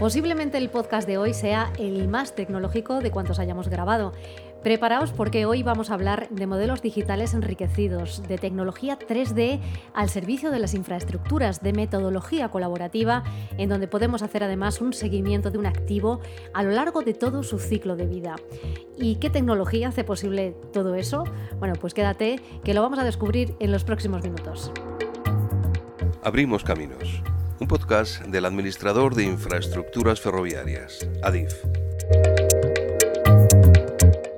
Posiblemente el podcast de hoy sea el más tecnológico de cuantos hayamos grabado. Preparaos porque hoy vamos a hablar de modelos digitales enriquecidos, de tecnología 3D al servicio de las infraestructuras, de metodología colaborativa, en donde podemos hacer además un seguimiento de un activo a lo largo de todo su ciclo de vida. ¿Y qué tecnología hace posible todo eso? Bueno, pues quédate, que lo vamos a descubrir en los próximos minutos. Abrimos Caminos, un podcast del administrador de infraestructuras ferroviarias, ADIF.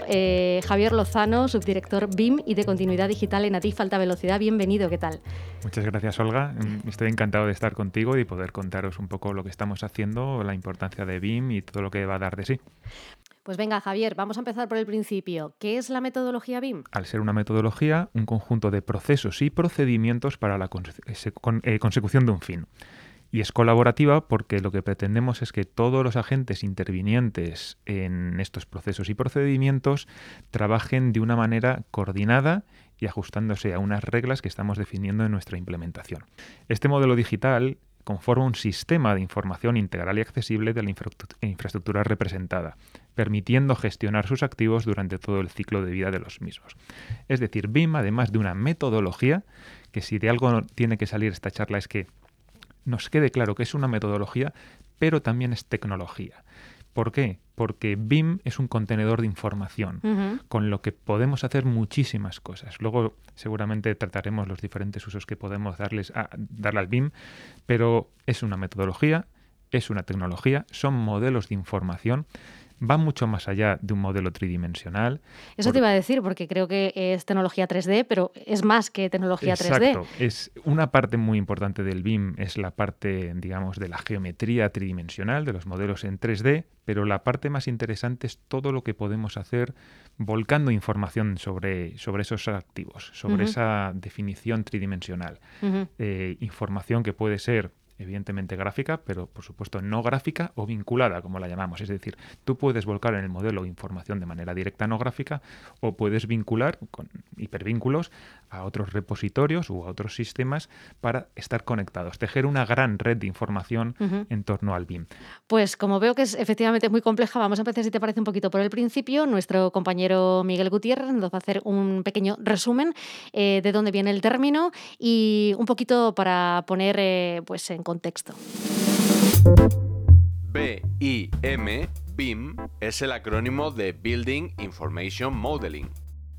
Eh, Javier Lozano, subdirector BIM y de continuidad digital en ADIF Alta Velocidad. Bienvenido, ¿qué tal? Muchas gracias, Olga. Mm, estoy encantado de estar contigo y poder contaros un poco lo que estamos haciendo, la importancia de BIM y todo lo que va a dar de sí. Pues venga, Javier, vamos a empezar por el principio. ¿Qué es la metodología BIM? Al ser una metodología, un conjunto de procesos y procedimientos para la eh, consecución de un fin. Y es colaborativa porque lo que pretendemos es que todos los agentes intervinientes en estos procesos y procedimientos trabajen de una manera coordinada y ajustándose a unas reglas que estamos definiendo en nuestra implementación. Este modelo digital conforma un sistema de información integral y accesible de la infraestructura representada, permitiendo gestionar sus activos durante todo el ciclo de vida de los mismos. Es decir, BIM, además de una metodología, que si de algo tiene que salir esta charla es que nos quede claro que es una metodología, pero también es tecnología. ¿Por qué? Porque BIM es un contenedor de información, con lo que podemos hacer muchísimas cosas. Luego seguramente trataremos los diferentes usos que podemos darles a, darle al BIM, pero es una metodología, es una tecnología, son modelos de información va mucho más allá de un modelo tridimensional. Eso te iba a decir, porque creo que es tecnología 3D, pero es más que tecnología 3D. Es una parte muy importante del BIM, es la parte, digamos, de la geometría tridimensional, de los modelos en 3D, pero la parte más interesante es todo lo que podemos hacer volcando información sobre, sobre esos activos, sobre esa definición tridimensional. Eh, información que puede ser evidentemente gráfica, pero por supuesto no gráfica o vinculada, como la llamamos. Es decir, tú puedes volcar en el modelo información de manera directa no gráfica o puedes vincular con hipervínculos a otros repositorios u a otros sistemas para estar conectados, tejer una gran red de información en torno al BIM. Pues como veo que es efectivamente muy compleja, vamos a empezar, si te parece, un poquito por el principio. Nuestro compañero Miguel Gutiérrez nos va a hacer un pequeño resumen eh, de dónde viene el término y un poquito para poner eh, pues en contexto. BIM, BIM, es el acrónimo de Building Information Modeling.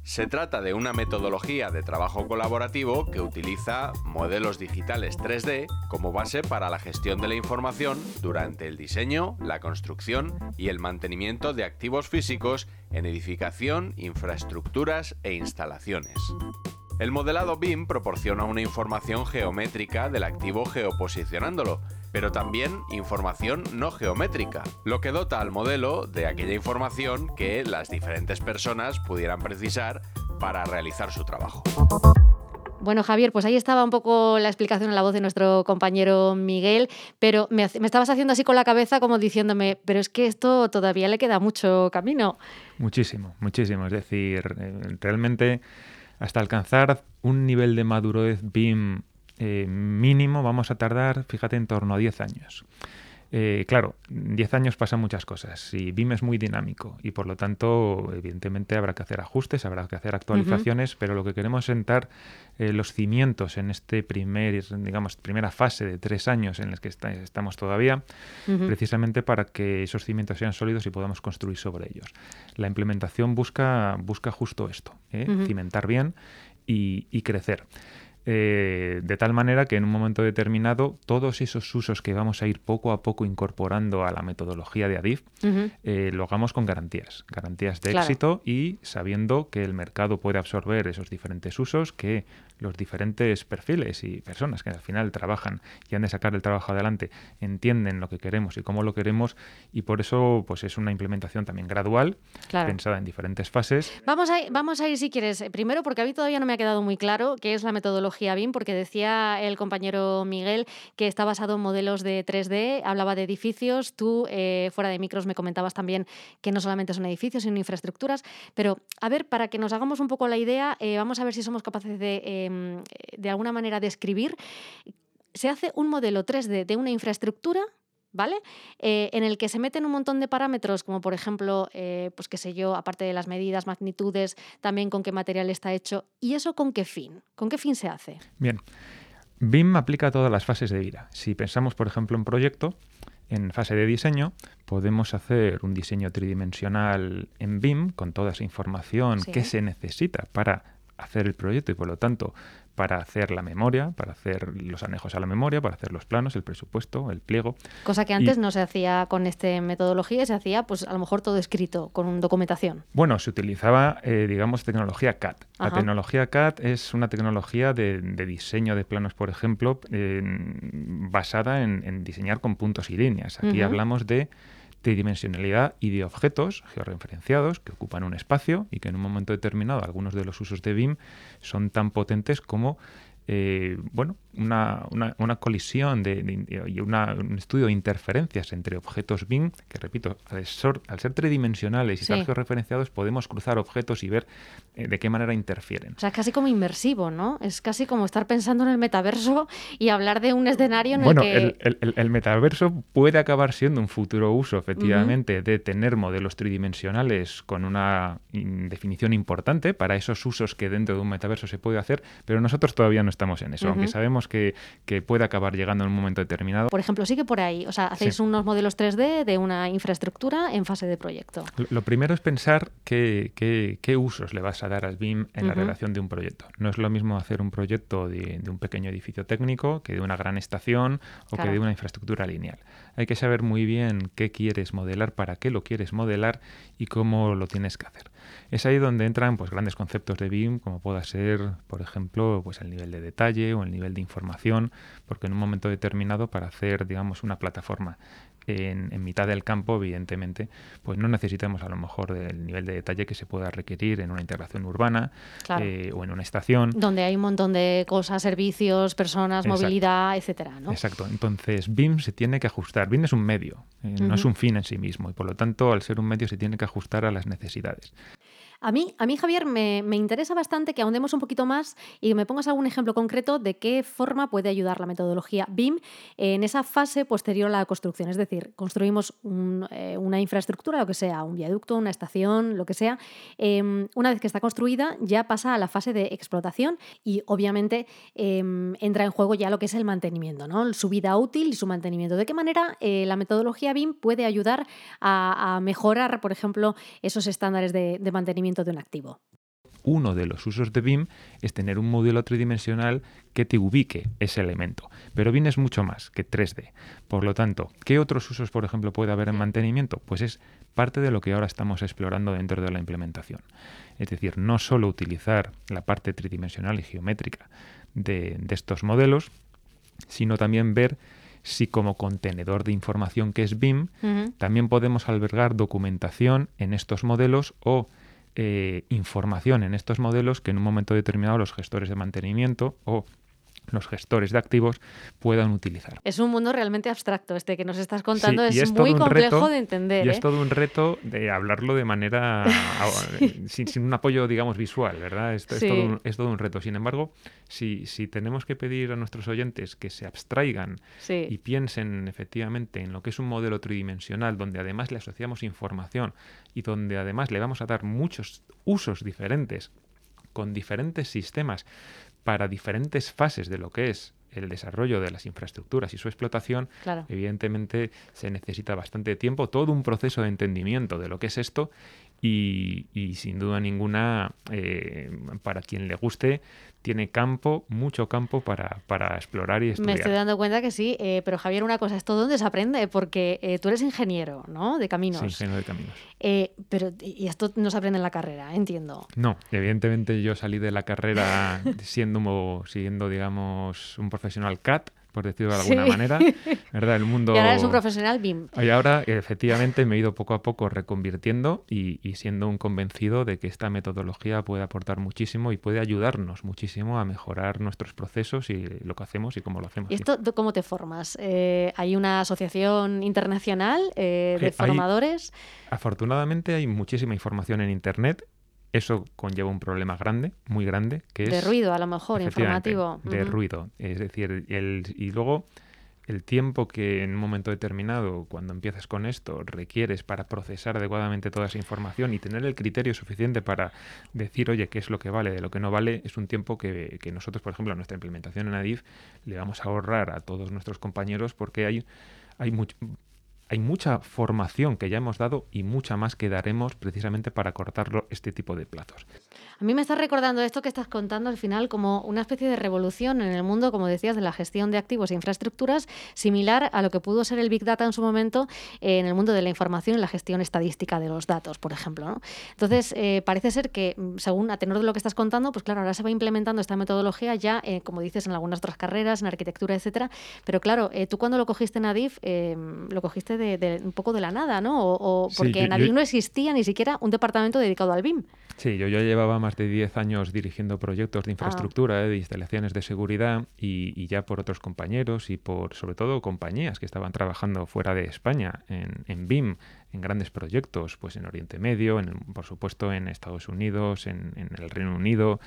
Se trata de una metodología de trabajo colaborativo que utiliza modelos digitales 3D como base para la gestión de la información durante el diseño, la construcción y el mantenimiento de activos físicos en edificación, infraestructuras e instalaciones. El modelado BIM proporciona una información geométrica del activo geoposicionándolo, pero también información no geométrica, lo que dota al modelo de aquella información que las diferentes personas pudieran precisar para realizar su trabajo. Bueno, Javier, pues ahí estaba un poco la explicación en la voz de nuestro compañero Miguel, pero me, estabas haciendo así con la cabeza como diciéndome, pero es que esto todavía le queda mucho camino. Muchísimo, muchísimo. Es decir, eh, realmente hasta alcanzar un nivel de madurez BIM eh, mínimo vamos a tardar, fíjate, en torno a 10 años. Eh, claro, 10 años pasan muchas cosas. Y BIM es muy dinámico y por lo tanto, evidentemente, habrá que hacer ajustes, habrá que hacer actualizaciones, pero lo que queremos es sentar eh, los cimientos en este primer, digamos, primera fase de tres años en los que estamos todavía, precisamente para que esos cimientos sean sólidos y podamos construir sobre ellos. La implementación busca, busca justo esto, cimentar bien y crecer. Eh, de tal manera que en un momento determinado todos esos usos que vamos a ir poco a poco incorporando a la metodología de ADIF eh, lo hagamos con garantías, garantías de éxito y sabiendo que el mercado puede absorber esos diferentes usos, que los diferentes perfiles y personas que al final trabajan y han de sacar el trabajo adelante entienden lo que queremos y cómo lo queremos y por eso pues es una implementación también gradual, pensada en diferentes fases. Vamos a, vamos a ir si quieres, eh, primero porque a mí todavía no me ha quedado muy claro qué es la metodología BIM, porque decía el compañero Miguel que está basado en modelos de 3D, hablaba de edificios, tú eh, fuera de micros me comentabas también que no solamente son edificios, sino infraestructuras, pero a ver, para que nos hagamos un poco la idea, eh, vamos a ver si somos capaces de em, Em, de alguna manera describir, se hace un modelo 3D de una infraestructura ¿vale? Eh, en el que se meten un montón de parámetros, como por ejemplo, eh, pues qué sé yo, aparte de las medidas, magnitudes, también con qué material está hecho. ¿Y eso con qué fin? ¿Con qué fin se hace? Bien. BIM aplica a todas las fases de vida. Si pensamos, por ejemplo, en proyecto, en fase de diseño, podemos hacer un diseño tridimensional en BIM con toda esa información que se necesita para hacer el proyecto y por lo tanto para hacer la memoria, para hacer los anejos a la memoria, para hacer los planos, el presupuesto, el pliego. Cosa que antes no se hacía con esta metodología, se hacía pues a lo mejor todo escrito, con documentación. Bueno, se utilizaba, eh, digamos, tecnología CAD. La tecnología CAD es una tecnología de, diseño de planos, por ejemplo, basada en, diseñar con puntos y líneas. Aquí hablamos de tridimensionalidad y de objetos georreferenciados que ocupan un espacio y que en un momento determinado algunos de los usos de BIM son tan potentes como eh, bueno, una, una, colisión de, y un estudio de interferencias entre objetos BIM, que repito, al ser, tridimensionales y ser georreferenciados, podemos cruzar objetos y ver eh, de qué manera interfieren. O sea, es casi como inmersivo, ¿no? Es casi como estar pensando en el metaverso y hablar de un escenario en el que... El, el, el, metaverso puede acabar siendo un futuro uso, efectivamente, de tener modelos tridimensionales con una definición importante para esos usos que dentro de un metaverso se puede hacer, pero nosotros todavía no estamos en eso, aunque sabemos que, puede acabar llegando en un momento determinado. Por ejemplo, sigue por ahí, o sea, hacéis unos modelos 3D de una infraestructura en fase de proyecto. Lo primero es pensar qué, qué, usos le vas a dar al BIM en la relación de un proyecto. No es lo mismo hacer un proyecto de, un pequeño edificio técnico que de una gran estación o que de una infraestructura lineal. Hay que saber muy bien qué quieres modelar, para qué lo quieres modelar y cómo lo tienes que hacer. Es ahí donde entran pues, grandes conceptos de BIM, como pueda ser, por ejemplo, pues, el nivel de detalle o el nivel de información, porque en un momento determinado, para hacer digamos, una plataforma en, mitad del campo, evidentemente, pues no necesitamos a lo mejor del nivel de detalle que se pueda requerir en una integración urbana eh, o en una estación. Donde hay un montón de cosas, servicios, personas, movilidad, etcétera. Exacto. Entonces, BIM se tiene que ajustar. BIM es un medio, eh, no es un fin en sí mismo, y por lo tanto, al ser un medio, se tiene que ajustar a las necesidades. A mí, a mí Javier, me, interesa bastante que ahondemos un poquito más y que me pongas algún ejemplo concreto de qué forma puede ayudar la metodología BIM en esa fase posterior a la construcción. Es decir, construimos eh, una infraestructura, lo que sea, un viaducto, una estación, lo que sea. Em, una vez que está construida, ya pasa a la fase de explotación y obviamente em, entra en juego ya lo que es el mantenimiento, ¿no? su vida útil y su mantenimiento. ¿De qué manera eh, la metodología BIM puede ayudar a, mejorar, por ejemplo, esos estándares de mantenimiento? De un activo. Uno de los usos de BIM es tener un modelo tridimensional que te ubique ese elemento. Pero BIM es mucho más que 3D. Por lo tanto, ¿qué otros usos, por ejemplo, puede haber en mantenimiento? Pues es parte de lo que ahora estamos explorando dentro de la implementación. Es decir, no solo utilizar la parte tridimensional y geométrica de, estos modelos, sino también ver si como contenedor de información que es BIM, también podemos albergar documentación en estos modelos o eh, información en estos modelos que en un momento determinado los gestores de mantenimiento o los gestores de activos puedan utilizar. Es un mundo realmente abstracto este que nos estás contando, es, muy complejo de entender. Y es ¿eh? todo un reto de hablarlo de manera sin, un apoyo, digamos, visual, ¿verdad? Es, todo, un, reto. Sin embargo, si, si, tenemos que pedir a nuestros oyentes que se abstraigan y piensen efectivamente en lo que es un modelo tridimensional, donde además le asociamos información y donde además le vamos a dar muchos usos diferentes con diferentes sistemas para diferentes fases de lo que es el desarrollo de las infraestructuras y su explotación, evidentemente se necesita bastante tiempo, todo un proceso de entendimiento de lo que es esto y, sin duda ninguna, eh, para quien le guste, tiene campo, mucho campo para, para, explorar y estudiar. Me estoy dando cuenta que sí, eh, pero Javier, una cosa, ¿esto dónde se aprende? Porque eh, tú eres ingeniero, ¿no? De caminos. Sí, ingeniero de caminos. Eh, pero, y esto no se aprende en la carrera, entiendo. No, evidentemente yo salí de la carrera siendo, siendo digamos, un profesional CAT por decirlo de alguna manera, ¿verdad? El mundo... Y ahora eres un profesional BIM. Y ahora, efectivamente, me he ido poco a poco reconvirtiendo y, siendo un convencido de que esta metodología puede aportar muchísimo y puede ayudarnos muchísimo a mejorar nuestros procesos y lo que hacemos y cómo lo hacemos. ¿Y esto cómo te formas? Eh, ¿Hay una asociación internacional eh, de formadores? afortunadamente hay muchísima información en Internet eso conlleva un problema grande, muy grande, que de es... ruido, a lo mejor, informativo. De ruido. Es decir, el, y luego el tiempo que en un momento determinado, cuando empiezas con esto, requieres para procesar adecuadamente toda esa información y tener el criterio suficiente para decir, oye, qué es lo que vale, de lo que no vale, es un tiempo que, que nosotros, por ejemplo, a nuestra implementación en ADIF, le vamos a ahorrar a todos nuestros compañeros porque hay, hay mucho hay mucha formación que ya hemos dado y mucha más que daremos precisamente para cortarlo este tipo de plazos. A mí me está recordando esto que estás contando al final como una especie de revolución en el mundo, como decías, de la gestión de activos e infraestructuras, similar a lo que pudo ser el Big Data en su momento en el mundo de la información y la gestión estadística de los datos, por ejemplo. Entonces, eh, parece ser que, mm, según a tenor de lo que estás contando, pues claro, ahora se va implementando esta metodología ya, eh, como dices, en algunas otras carreras, en arquitectura, etcétera. Pero claro, eh, tú cuando lo cogiste en ADIF, lo cogiste de, un poco de la nada, ¿no? O, porque en ADIF no existía ni siquiera un departamento dedicado al BIM. Sí, yo ya llevaba más de 10 años dirigiendo proyectos de ah. infraestructura, eh, de instalaciones de seguridad y, ya por otros compañeros y por sobre todo compañías que estaban trabajando fuera de España en, en BIM, en grandes proyectos, pues en Oriente Medio, en, por supuesto en Estados Unidos, en, el Reino Unido,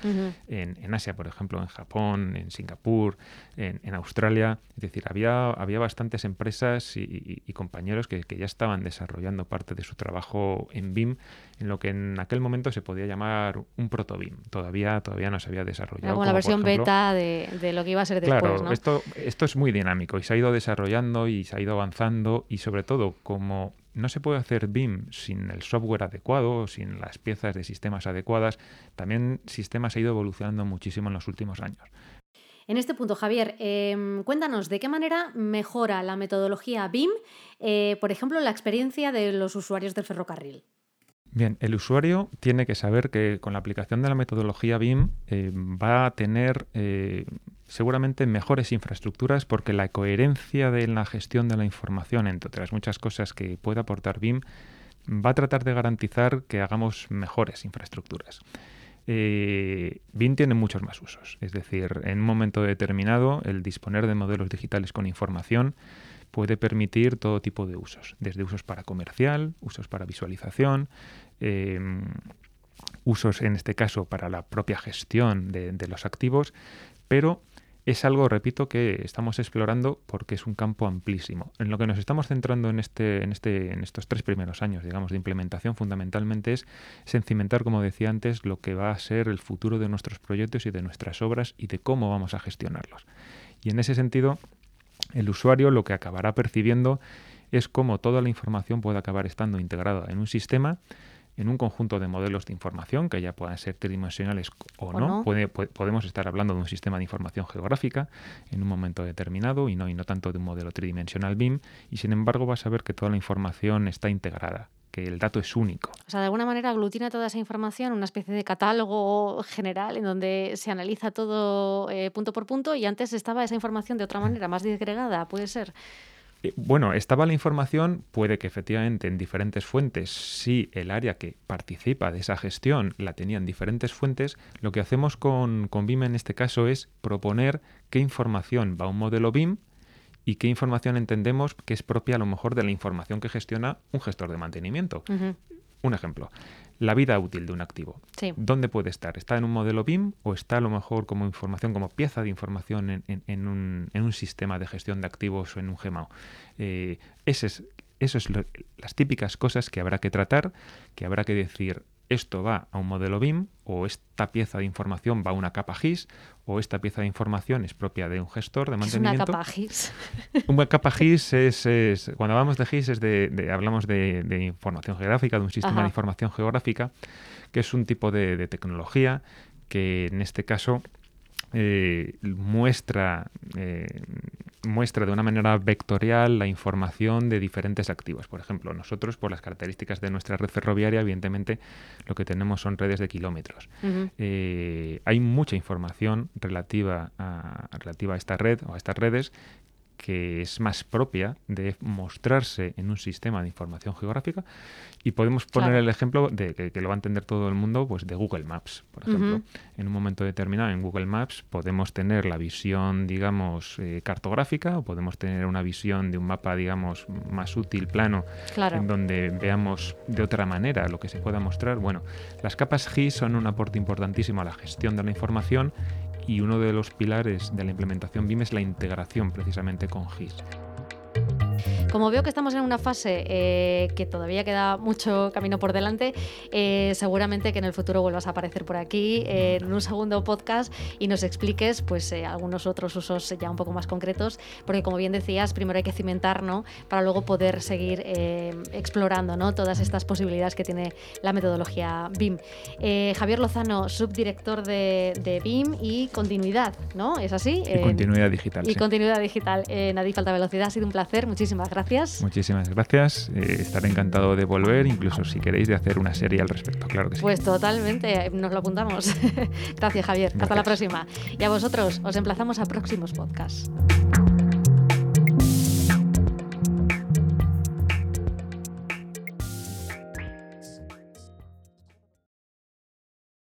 en, Asia, por ejemplo, en Japón, en Singapur, en, Australia. Es decir, había, había bastantes empresas y, compañeros que, ya estaban desarrollando parte de su trabajo en BIM, en lo que en aquel momento se podía llamar un proto-BIM. Todavía, todavía no se había desarrollado. Como, la versión beta de, lo que iba a ser después. Claro, esto, esto es muy dinámico y se ha ido desarrollando y se ha ido avanzando y sobre todo como no se puede hacer BIM sin el software adecuado, sin las piezas de sistemas adecuadas. También sistemas ha ido evolucionando muchísimo en los últimos años. En este punto, Javier, em, cuéntanos de qué manera mejora la metodología BIM, eh, por ejemplo, la experiencia de los usuarios del ferrocarril. Bien, el usuario tiene que saber que con la aplicación de la metodología BIM eh, va a tener eh, seguramente mejores infraestructuras porque la coherencia de la gestión de la información, entre otras muchas cosas que puede aportar BIM, va a tratar de garantizar que hagamos mejores infraestructuras. Eh, BIM tiene muchos más usos, es decir, en un momento determinado el disponer de modelos digitales con información puede permitir todo tipo de usos, desde usos para comercial, usos para visualización, eh, usos en este caso para la propia gestión de, de los activos, pero es algo, repito, que estamos explorando porque es un campo amplísimo. En lo que nos estamos centrando en, este, en, este, en estos tres primeros años, digamos, de implementación, fundamentalmente es, cimentar, como decía antes, lo que va a ser el futuro de nuestros proyectos y de nuestras obras y de cómo vamos a gestionarlos. Y en ese sentido, el usuario lo que acabará percibiendo es cómo toda la información puede acabar estando integrada en un sistema en un conjunto de modelos de información que ya puedan ser tridimensionales o, no. podemos estar hablando de un sistema de información geográfica en un momento determinado y no, y no tanto de un modelo tridimensional BIM. Y sin embargo vas a ver que toda la información está integrada que el dato es único. O sea, de alguna manera aglutina toda esa información, una especie de catálogo general en donde se analiza todo eh, punto por punto y antes estaba esa información de otra manera, más disgregada, puede ser. Eh, bueno, estaba la información, puede que efectivamente en diferentes fuentes, si el área que participa de esa gestión la tenía en diferentes fuentes, lo que hacemos con, con BIM en este caso es proponer qué información va a un modelo BIM y qué información entendemos que es propia a lo mejor de la información que gestiona un gestor de mantenimiento. Un ejemplo, la vida útil de un activo. ¿Dónde puede estar? ¿Está en un modelo BIM o está a lo mejor como información, como pieza de información en, un, sistema de gestión de activos o en un GMAO? Eh, ese es, eso es las típicas cosas que habrá que tratar, que habrá que decir, esto va a un modelo BIM o esta pieza de información va a una capa GIS o esta pieza de información es propia de un gestor de mantenimiento. Es una capa GIS. Una capa GIS es, cuando hablamos de GIS es de, hablamos de, información geográfica, de un sistema de información geográfica, que es un tipo de tecnología que en este caso eh, muestra, eh, muestra de una manera vectorial la información de diferentes activos. Por ejemplo, nosotros, por las características de nuestra red ferroviaria, evidentemente lo que tenemos son redes de kilómetros. Eh, hay mucha información relativa a, relativa a esta red o a estas redes que es más propia de mostrarse en un sistema de información geográfica. Y podemos poner el ejemplo de que, lo va a entender todo el mundo pues de Google Maps por ejemplo. En un momento determinado en Google Maps podemos tener la visión digamos eh, cartográfica o podemos tener una visión de un mapa digamos más útil plano en donde veamos de otra manera lo que se pueda mostrar. Bueno las capas GIS son un aporte importantísimo a la gestión de la información y uno de los pilares de la implementación BIM es la integración precisamente con GIS. Como veo que estamos en una fase eh, que todavía queda mucho camino por delante, eh, seguramente que en el futuro vuelvas a aparecer por aquí eh, en un segundo podcast y nos expliques pues, algunos otros usos ya un poco más concretos, porque como bien decías, primero hay que cimentar ¿no? para luego poder seguir explorando ¿no? todas estas posibilidades que tiene la metodología BIM. Javier Lozano, subdirector de, BIM y continuidad, ¿no? ¿Es así? Y continuidad digital. Y continuidad digital. Nadie falta velocidad, ha sido un placer. Muchísimas gracias. Muchísimas gracias. Eh, estaré encantado de volver, incluso si queréis de hacer una serie al respecto, claro que sí. Pues totalmente, nos lo apuntamos. gracias, Javier. Hasta la próxima. Y a vosotros, os emplazamos a próximos podcasts.